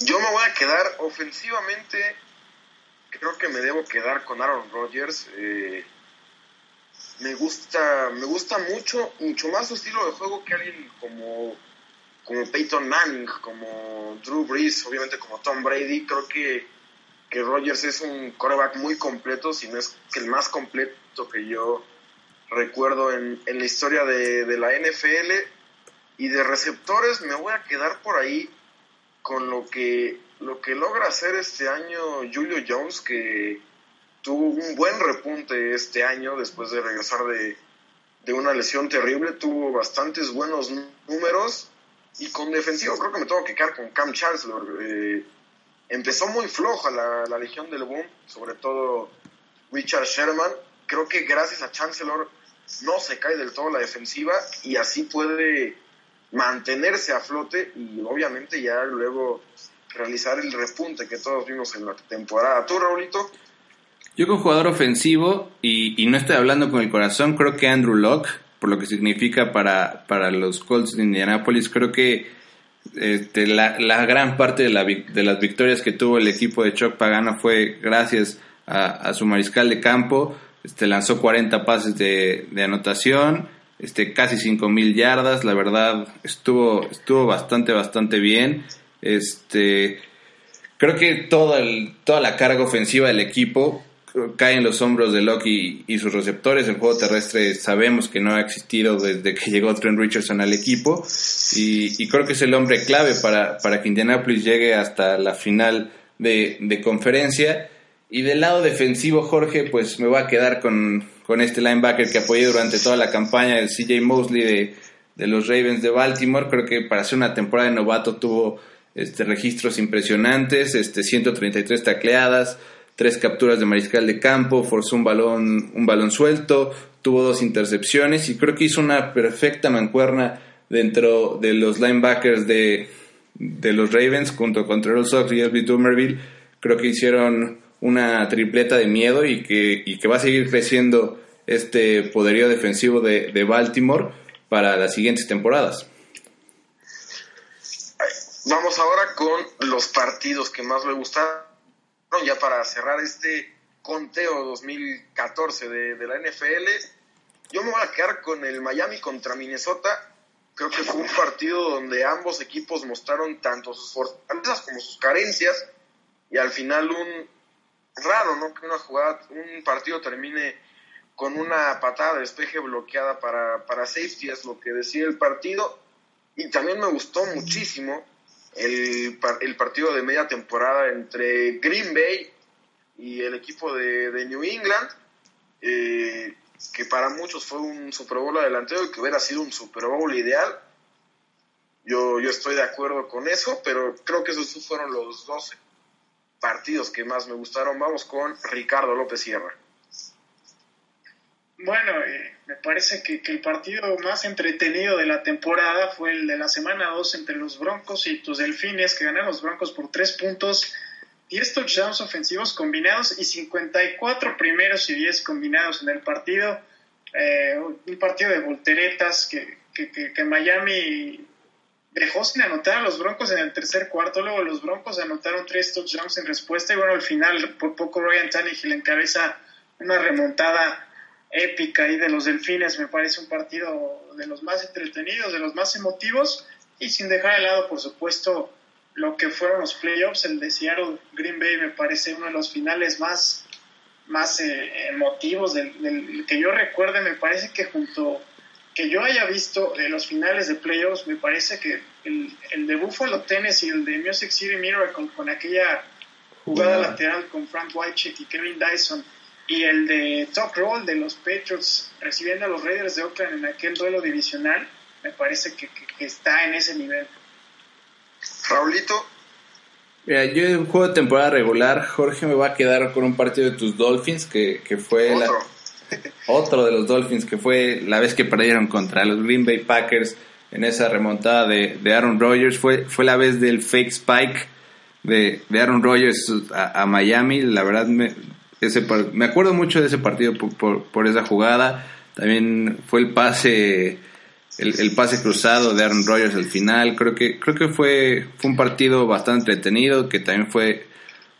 Yo me voy a quedar ofensivamente, creo que me debo quedar con Aaron Rodgers. Eh, me gusta, me gusta mucho, mucho más su estilo de juego que alguien como, como Peyton Manning, como Drew Brees, obviamente como Tom Brady. Creo que, que Rodgers es un coreback muy completo, si no es que el más completo que yo recuerdo en, en la historia de, de la NFL. Y de receptores me voy a quedar por ahí con lo que, lo que logra hacer este año Julio Jones, que tuvo un buen repunte este año después de regresar de, una lesión terrible, tuvo bastantes buenos números y con defensivo creo que me tengo que quedar con Cam Chancellor. Eh, empezó muy floja la, la Legión del Boom, sobre todo Richard Sherman. Creo que gracias a Chancellor no se cae del todo la defensiva y así puede mantenerse a flote y obviamente ya luego realizar el repunte que todos vimos en la temporada. ¿Tú, Raulito? Yo como jugador ofensivo, y, no estoy hablando con el corazón, creo que Andrew Locke, por lo que significa para, para los Colts de Indianapolis, creo que este, la, gran parte de, la, las victorias que tuvo el equipo de Chuck Pagano fue gracias a, su mariscal de campo. Este, lanzó 40 pases de anotación, este, casi 5.000 yardas, la verdad estuvo, estuvo bastante, bastante bien. Este, creo que toda, el, toda la carga ofensiva del equipo cae en los hombros de Locke y, sus receptores. El juego terrestre sabemos que no ha existido desde que llegó Trent Richardson al equipo y, creo que es el hombre clave para, para que Indianapolis llegue hasta la final de, conferencia. Y del lado defensivo, Jorge, pues me voy a quedar con, este linebacker que apoyé durante toda la campaña, el CJ Mosley de, de los Ravens de Baltimore. Creo que para hacer una temporada de novato tuvo este, registros impresionantes, este, 133 tacleadas, tres capturas de mariscal de campo, forzó un balón, un balón suelto, tuvo dos intercepciones y creo que hizo una perfecta mancuerna dentro de los linebackers de, de los Ravens junto con Terrell Sox y Elby Dumerville. Creo que hicieron una tripleta de miedo y que, y que va a seguir creciendo este poderío defensivo de, de Baltimore para las siguientes temporadas. Vamos ahora con los partidos que más me gustan ya para cerrar este conteo 2014 de, de la NFL, yo me voy a quedar con el Miami contra Minnesota. Creo que fue un partido donde ambos equipos mostraron tanto sus fortalezas como sus carencias y al final un raro, ¿no? Que una jugada, un partido termine con una patada de despeje bloqueada para, para safety, es lo que decía el partido. Y también me gustó muchísimo el, el partido de media temporada entre Green Bay y el equipo de, New England, eh, que para muchos fue un Super Bowl y que hubiera sido un Super Bowl ideal. Yo, yo estoy de acuerdo con eso, pero creo que esos fueron los 12 partidos que más me gustaron. Vamos con Ricardo López Sierra. Bueno, eh, me parece que, el partido más entretenido de la temporada fue el de la semana 2 entre los Broncos y tus Delfines, que ganaron los Broncos por 3 puntos, 10 touchdowns ofensivos combinados y 54 primeros y 10 combinados en el partido. Eh, un partido de volteretas que, que, Miami dejó sin anotar a los Broncos en el tercer cuarto, luego los Broncos anotaron 3 touchdowns en respuesta y bueno, al final por poco Ryan Tannehill encabeza una remontada épica y de los Delfines. Me parece un partido de los más entretenidos, de los más emotivos y sin dejar de lado, por supuesto, lo que fueron los playoffs. El de Seattle Green Bay me parece uno de los finales más, más eh, emotivos del, que yo recuerde. Me parece que junto que yo haya visto de los finales de playoffs, me parece que el, el de Buffalo Tennis y el de Music City Miracle con aquella jugada lateral con Frank Whitecheck y Kevin Dyson y el de top roll de los Patriots recibiendo a los Raiders de Oakland en aquel duelo divisional, me parece que, está en ese nivel. Raulito. Mira, yo en juego de temporada regular, Jorge me va a quedar con un partido de tus Dolphins, que, fue la, otro de los Dolphins que fue la vez que perdieron contra los Green Bay Packers en esa remontada de, Aaron Rodgers. Fue, fue la vez del fake spike de, Aaron Rodgers a, Miami. La verdad, me, ese, me acuerdo mucho de ese partido por, por, esa jugada. También fue el pase. El, pase cruzado de Aaron Rodgers al final, creo que, creo que fue, fue un partido bastante entretenido, que también fue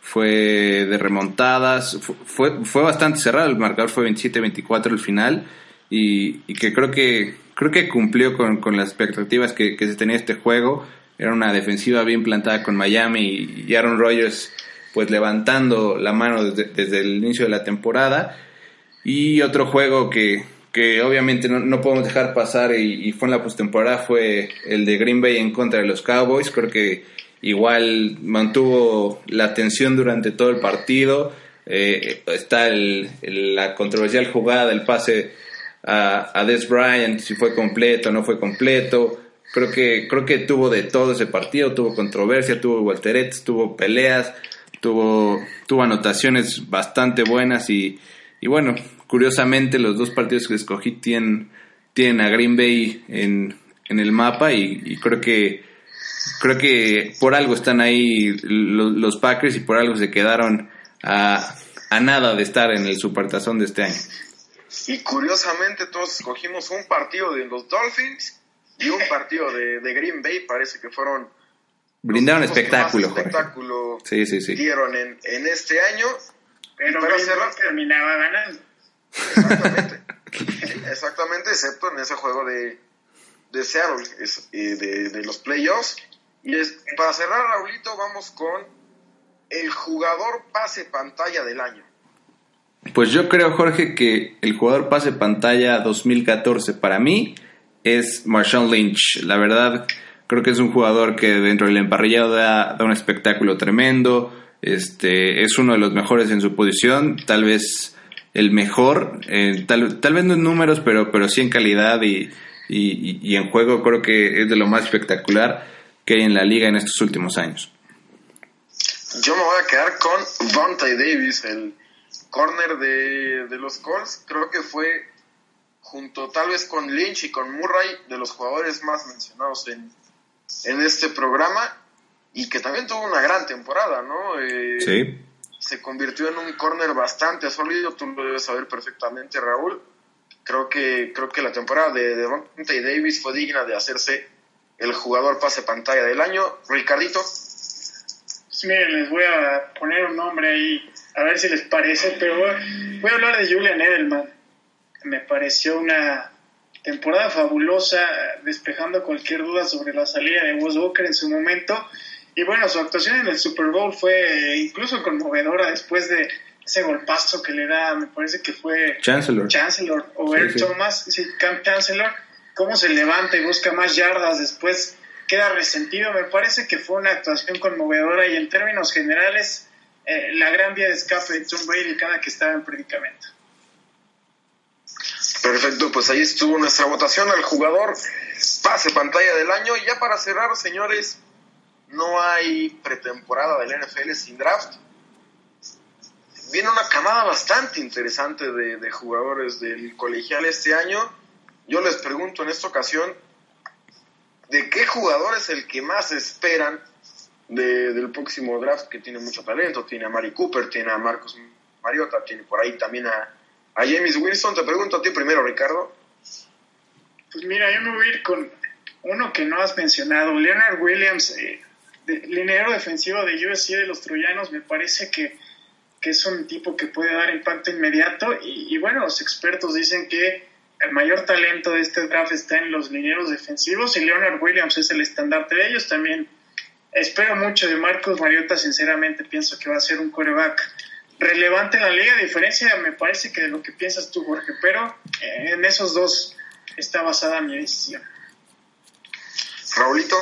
fue de remontadas, fue, fue bastante cerrado, el marcador fue 27-24 al final y, que creo que creo que cumplió con, las expectativas que, se tenía este juego. Era una defensiva bien plantada con Miami y, Aaron Rodgers pues levantando la mano desde, el inicio de la temporada. Y otro juego que, que obviamente no, podemos dejar pasar y, y fue en la postemporada fue el de Green Bay en contra de los Cowboys. Creo que igual mantuvo la atención durante todo el partido. Eh, está la controversial jugada del pase a, a Des Bryant, si fue completo o no fue completo. Creo que, creo que tuvo de todo ese partido, tuvo controversia, tuvo volteretes, tuvo peleas, tuvo, tuvo anotaciones bastante buenas y, y bueno, curiosamente los dos partidos que escogí tienen, tienen a Green Bay en, en el mapa y creo que creo que por algo están ahí los, Packers y por algo se quedaron a, nada de estar en el supertazón de este año. Y curiosamente todos escogimos un partido de los Dolphins y un partido de, Green Bay, parece que fueron... Brindaron espectáculo, espectáculo sí, sí, sí. dieron en, este año. Pero para cerrar, terminaba ganando. Exactamente. Exactamente, excepto en ese juego de, de Seattle, de, de los playoffs, y para cerrar, Raulito, vamos con el jugador pase pantalla del año. Pues yo creo, Jorge, que el jugador pase pantalla 2014 para mí es Marshawn Lynch. La verdad, creo que es un jugador que dentro del emparrillado da, un espectáculo tremendo. Este, es uno de los mejores en su posición, tal vez el mejor, eh, tal, tal, vez no en números, pero, pero sí en calidad y, y en juego creo que es de lo más espectacular que hay en la liga en estos últimos años. Yo me voy a quedar con Vontae Davis, el corner de, de los Colts. Creo que fue, junto tal vez con Lynch y con Murray, de los jugadores más mencionados en, en este programa y que también tuvo una gran temporada, ¿no? Eh, sí. Se convirtió en un corner bastante sólido, tú lo debes saber perfectamente, Raúl. Creo que, creo que la temporada de, de Davis fue digna de hacerse el jugador pase pantalla del año. Ricardito. Pues miren, les voy a poner un nombre ahí, a ver si les parece, pero voy a hablar de Julian Edelman. Me pareció una temporada fabulosa, despejando cualquier duda sobre la salida de Wes Walker en su momento. Y bueno, su actuación en el Super Bowl fue incluso conmovedora después de ese golpazo que le da, me parece que fue Chancellor, Chancellor o Thomas, sí, Camp Chancellor cómo se levanta y busca más yardas, después queda resentido. Me parece que fue una actuación conmovedora y en términos generales eh, la gran vía de escape de Tom Brady cada que estaba en predicamento. Perfecto, pues ahí estuvo nuestra votación al jugador pase pantalla del año. Y ya para cerrar, señores, no hay pretemporada del NFL sin draft. Viene una camada bastante interesante de, de jugadores del colegial este año yo les pregunto en esta ocasión, ¿de qué jugador es el que más esperan del próximo draft que tiene mucho talento? Tiene a Mari Cooper, tiene a Marcos Mariota, tiene por ahí también a, a James Wilson. Te pregunto a ti primero, Ricardo. Pues mira, yo me voy a ir con uno que no has mencionado, Leonard Williams, eh, de, defensivo de USC de los Troyanos, me parece que, es un tipo que puede dar impacto inmediato y, y bueno, los expertos dicen que el mayor talento de este draft está en los linieros defensivos y Leonard Williams es el estandarte de ellos. También espero mucho de Marcos Mariota, sinceramente pienso que va a ser un coreback relevante en la liga, a diferencia me parece que de lo que piensas tú, Jorge, pero eh, en esos dos está basada mi decisión. Raulito.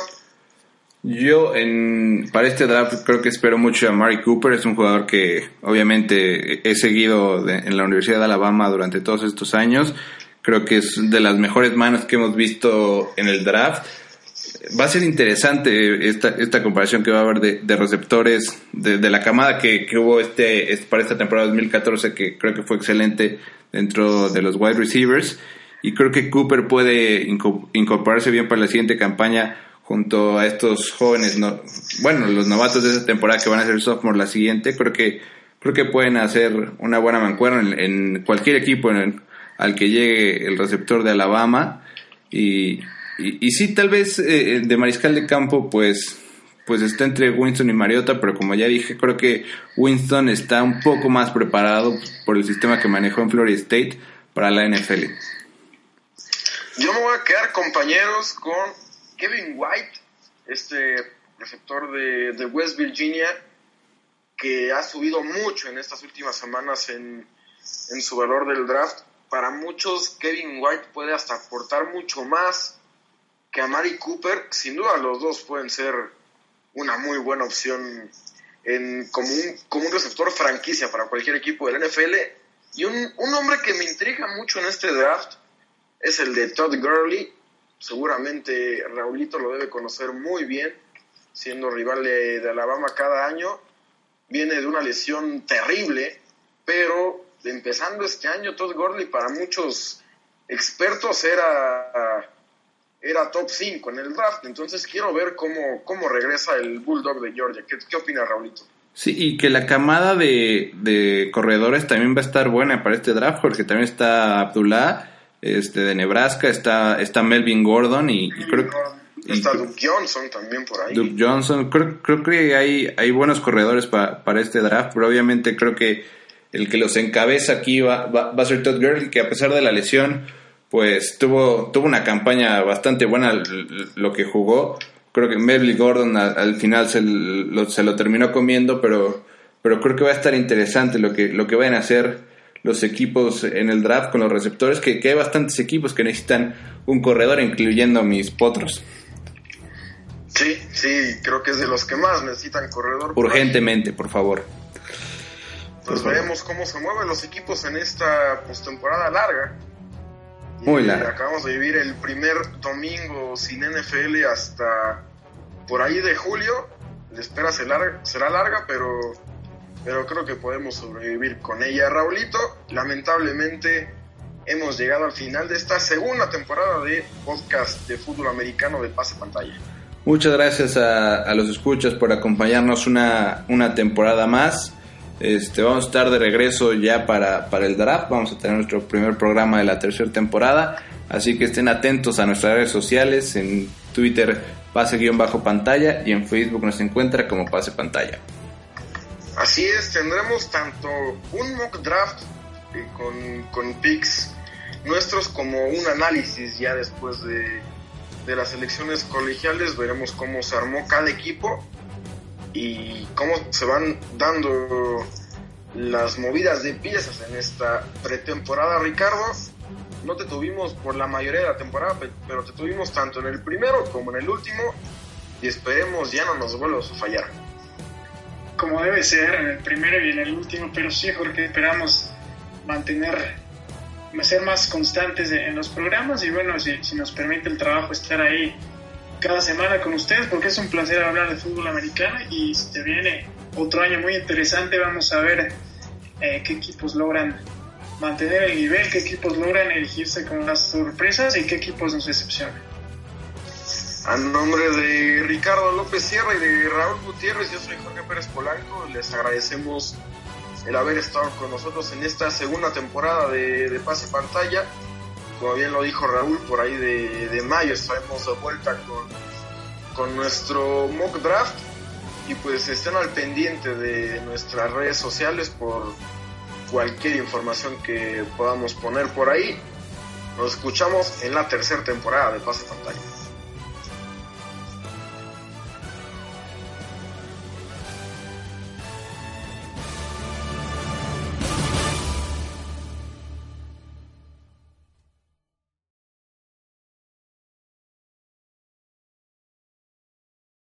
Yo en, para este draft creo que espero mucho a Mari Cooper, es un jugador que obviamente he seguido en la Universidad de Alabama durante todos estos años Creo que es de las mejores manos que hemos visto en el draft. va a ser interesante esta, esta comparación que va a haber de, receptores de, la camada que, hubo este, para esta temporada 2014 que creo que fue excelente dentro de los wide receivers. Y creo que Cooper puede incorporarse bien para la siguiente campaña junto a estos jóvenes, no, bueno, los novatos de esta temporada que van a ser sophomore la siguiente, creo que creo que pueden hacer una buena mancuerna en, cualquier equipo al que llegue el receptor de Alabama y, y, sí, tal vez eh, de mariscal de campo, pues, pues está entre Winston y Mariota, pero como ya dije, creo que Winston está un poco más preparado por el sistema que manejó en Florida State para la NFL. Yo me voy a quedar, compañeros, con Kevin White, este receptor de, de West Virginia, que ha subido mucho en estas últimas semanas en, en su valor del draft. Para muchos, Kevin White puede hasta aportar mucho más que a Mari Cooper, sin duda los dos pueden ser una muy buena opción en, como, un, como un receptor franquicia para cualquier equipo del NFL. Y un, un hombre que me intriga mucho en este draft es el de Todd Gurley. Seguramente Raulito lo debe conocer muy bien, siendo rival de, de Alabama cada año. Viene de una lesión terrible, pero empezando este año, Todd Gurley para muchos expertos era era top 5 en el draft. Entonces quiero ver cómo, cómo regresa el Bulldog de Georgia. ¿Qué, qué opina Raulito? Sí, y que la camada de, de, corredores también va a estar buena para este draft, porque también está Abdullah este, de Nebraska, está, está Melvin Gordon y, creo Está Duke Johnson también por ahí. Duke Johnson, creo, creo que hay, hay buenos corredores para este draft, pero obviamente creo que el que los encabeza aquí va, va, va a ser Todd Gurley, que a pesar de la lesión pues tuvo, tuvo una campaña bastante buena lo que jugó. Creo que Melvin Gordon al, final se lo, se lo, terminó comiendo, pero, pero creo que va a estar interesante lo que, lo que vayan a hacer los equipos en el draft con los receptores, que, hay bastantes equipos que necesitan un corredor, incluyendo mis potros. Sí, sí, creo que es de los que más necesitan corredor. Urgentemente, por favor. Pues veremos cómo se mueven los equipos en esta postemporada larga. Muy larga. Acabamos de vivir el primer domingo sin NFL hasta por ahí de julio. La espera será larga, pero, pero creo que podemos sobrevivir con ella. Raulito, lamentablemente hemos llegado al final de esta segunda temporada de podcast de fútbol americano de pase pantalla. Muchas gracias a, a los escuchas por acompañarnos una, una temporada más. Este, vamos a estar de regreso ya para, para el draft. Vamos a tener nuestro primer programa de la tercera temporada. Así que estén atentos a nuestras redes sociales. En Twitter, pase-pantalla. Y en Facebook nos encuentra como pase pantalla. Así es, tendremos tanto un mock draft eh, con, con picks nuestros como un análisis ya después de, de las elecciones colegiales. Veremos cómo se armó cada equipo y cómo se van dando las movidas de piezas en esta pretemporada, Ricardo. No te tuvimos por la mayoría de la temporada, pero te tuvimos tanto en el primero como en el último y esperemos ya no nos vuelvas a fallar. Como debe ser en el primero y en el último, pero sí, Jorge, esperamos mantener, ser más constantes en los programas y bueno, si, si nos permite el trabajo estar ahí cada semana con ustedes porque es un placer hablar de fútbol americano y se viene otro año muy interesante. Vamos a ver eh, qué equipos logran mantener el nivel, qué equipos logran elegirse con las sorpresas y qué equipos nos decepcionan. A nombre de Ricardo López Sierra y de Raúl Gutiérrez, yo soy Jorge Pérez Polanco. Les agradecemos el haber estado con nosotros en esta segunda temporada de, de Pase Pantalla como bien lo dijo Raúl, por ahí de, mayo estaremos de vuelta con, con nuestro mock draft y pues estén al pendiente de nuestras redes sociales por cualquier información que podamos poner por ahí. Nos escuchamos en la tercera temporada de Pase Pantalla.